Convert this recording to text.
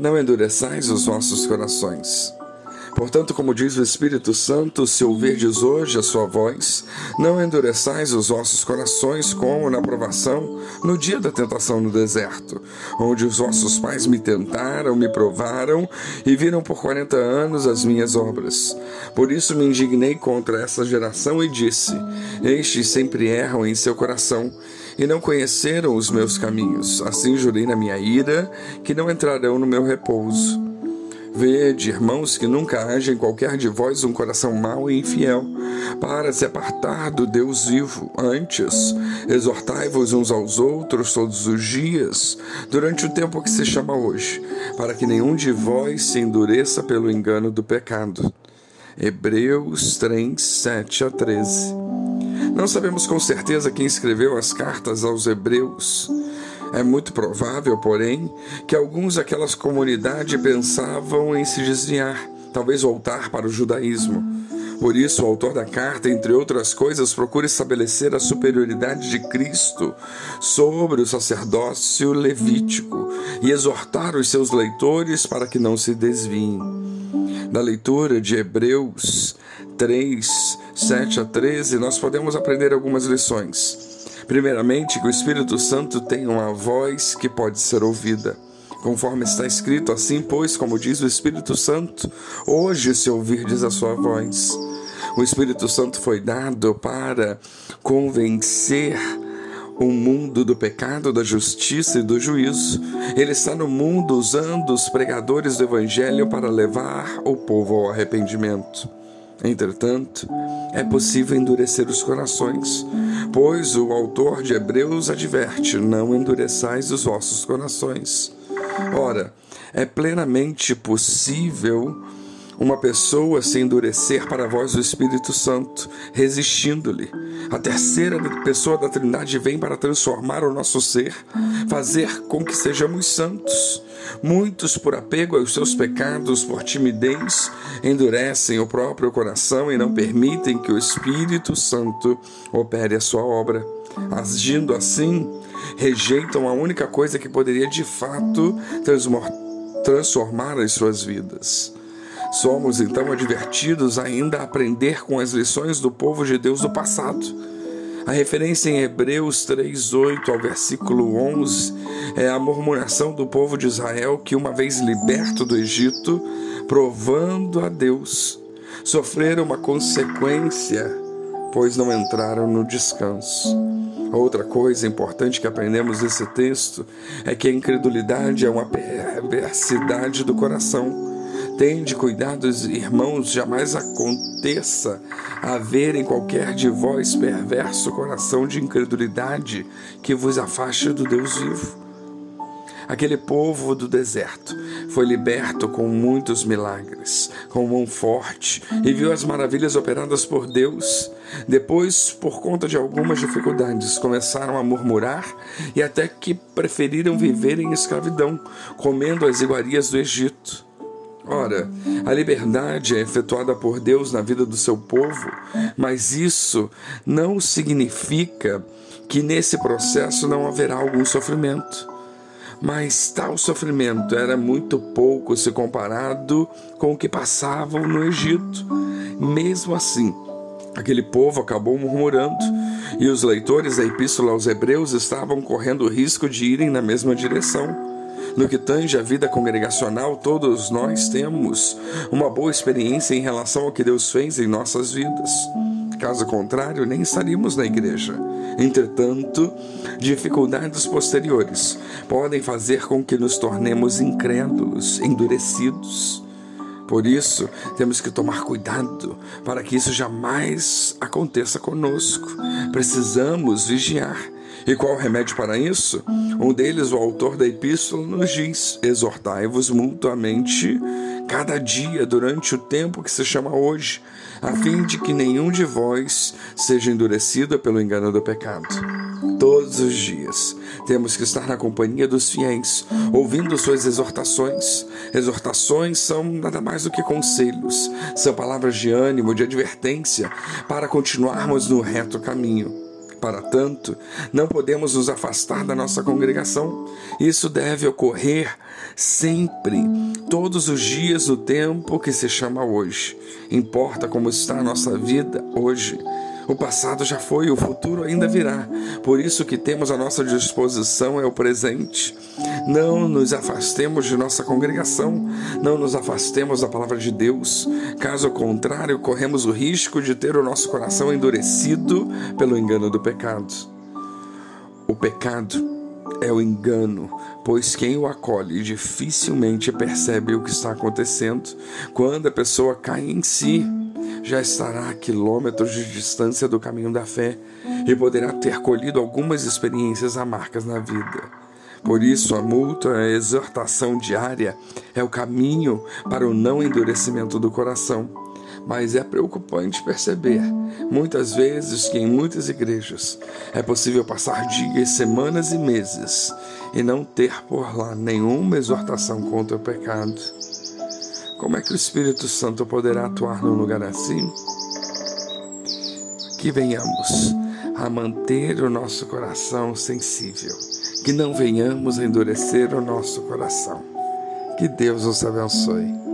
não endureçais os vossos corações. Portanto, como diz o Espírito Santo, se ouvirdes hoje a sua voz, não endureçais os vossos corações como na provação no dia da tentação no deserto, onde os vossos pais me tentaram, me provaram e viram por quarenta anos as minhas obras. Por isso me indignei contra essa geração e disse: Estes sempre erram em seu coração e não conheceram os meus caminhos. Assim jurei na minha ira que não entrarão no meu repouso. Vede, irmãos, que nunca haja em qualquer de vós um coração mau e infiel, para se apartar do Deus vivo. Antes, exortai-vos uns aos outros todos os dias, durante o tempo que se chama hoje, para que nenhum de vós se endureça pelo engano do pecado. Hebreus 3, 7 a 13. Não sabemos com certeza quem escreveu as cartas aos Hebreus é muito provável, porém, que alguns daquelas comunidades pensavam em se desviar, talvez voltar para o judaísmo. Por isso, o autor da carta, entre outras coisas, procura estabelecer a superioridade de Cristo sobre o sacerdócio levítico e exortar os seus leitores para que não se desviem. Da leitura de Hebreus 3, 7 a 13, nós podemos aprender algumas lições. Primeiramente, que o Espírito Santo tem uma voz que pode ser ouvida. Conforme está escrito, assim, pois, como diz o Espírito Santo, hoje se ouvirdes a sua voz. O Espírito Santo foi dado para convencer o mundo do pecado, da justiça e do juízo. Ele está no mundo usando os pregadores do Evangelho para levar o povo ao arrependimento. Entretanto, é possível endurecer os corações, pois o autor de Hebreus adverte: não endureçais os vossos corações. Ora, é plenamente possível uma pessoa se endurecer para a voz do Espírito Santo, resistindo-lhe. A terceira pessoa da Trindade vem para transformar o nosso ser, fazer com que sejamos santos. Muitos, por apego aos seus pecados, por timidez, endurecem o próprio coração e não permitem que o Espírito Santo opere a sua obra. Agindo assim, rejeitam a única coisa que poderia de fato transformar as suas vidas. Somos então advertidos ainda a aprender com as lições do povo de Deus do passado. A referência em Hebreus 3:8 ao versículo 11 é a murmuração do povo de Israel que uma vez liberto do Egito, provando a Deus, sofreram uma consequência, pois não entraram no descanso. Outra coisa importante que aprendemos desse texto é que a incredulidade é uma perversidade do coração Tende cuidados, irmãos, jamais aconteça haver em qualquer de vós perverso coração de incredulidade que vos afaste do Deus vivo. Aquele povo do deserto foi liberto com muitos milagres, com mão forte, e viu as maravilhas operadas por Deus. Depois, por conta de algumas dificuldades, começaram a murmurar e até que preferiram viver em escravidão, comendo as iguarias do Egito. Ora, a liberdade é efetuada por Deus na vida do seu povo, mas isso não significa que nesse processo não haverá algum sofrimento. Mas tal sofrimento era muito pouco se comparado com o que passavam no Egito. Mesmo assim, aquele povo acabou murmurando, e os leitores da Epístola aos Hebreus estavam correndo o risco de irem na mesma direção. No que tange a vida congregacional, todos nós temos uma boa experiência em relação ao que Deus fez em nossas vidas. Caso contrário, nem estaríamos na igreja. Entretanto, dificuldades posteriores podem fazer com que nos tornemos incrédulos, endurecidos. Por isso, temos que tomar cuidado para que isso jamais aconteça conosco. Precisamos vigiar e qual o remédio para isso? Um deles, o autor da epístola, nos diz: exortai-vos mutuamente cada dia durante o tempo que se chama hoje, a fim de que nenhum de vós seja endurecido pelo engano do pecado. Todos os dias temos que estar na companhia dos fiéis, ouvindo suas exortações. Exortações são nada mais do que conselhos, são palavras de ânimo, de advertência, para continuarmos no reto caminho. Para tanto, não podemos nos afastar da nossa congregação. Isso deve ocorrer sempre, todos os dias do tempo que se chama hoje. Importa como está a nossa vida hoje. O passado já foi, o futuro ainda virá. Por isso que temos à nossa disposição é o presente. Não nos afastemos de nossa congregação, não nos afastemos da palavra de Deus. Caso contrário, corremos o risco de ter o nosso coração endurecido pelo engano do pecado. O pecado é o engano, pois quem o acolhe dificilmente percebe o que está acontecendo. Quando a pessoa cai em si, já estará a quilômetros de distância do caminho da fé e poderá ter colhido algumas experiências amargas na vida. Por isso, a multa, a exortação diária, é o caminho para o não endurecimento do coração. Mas é preocupante perceber, muitas vezes, que em muitas igrejas é possível passar dias, semanas e meses e não ter por lá nenhuma exortação contra o pecado. Como é que o Espírito Santo poderá atuar num lugar assim? Que venhamos a manter o nosso coração sensível, que não venhamos a endurecer o nosso coração. Que Deus os abençoe.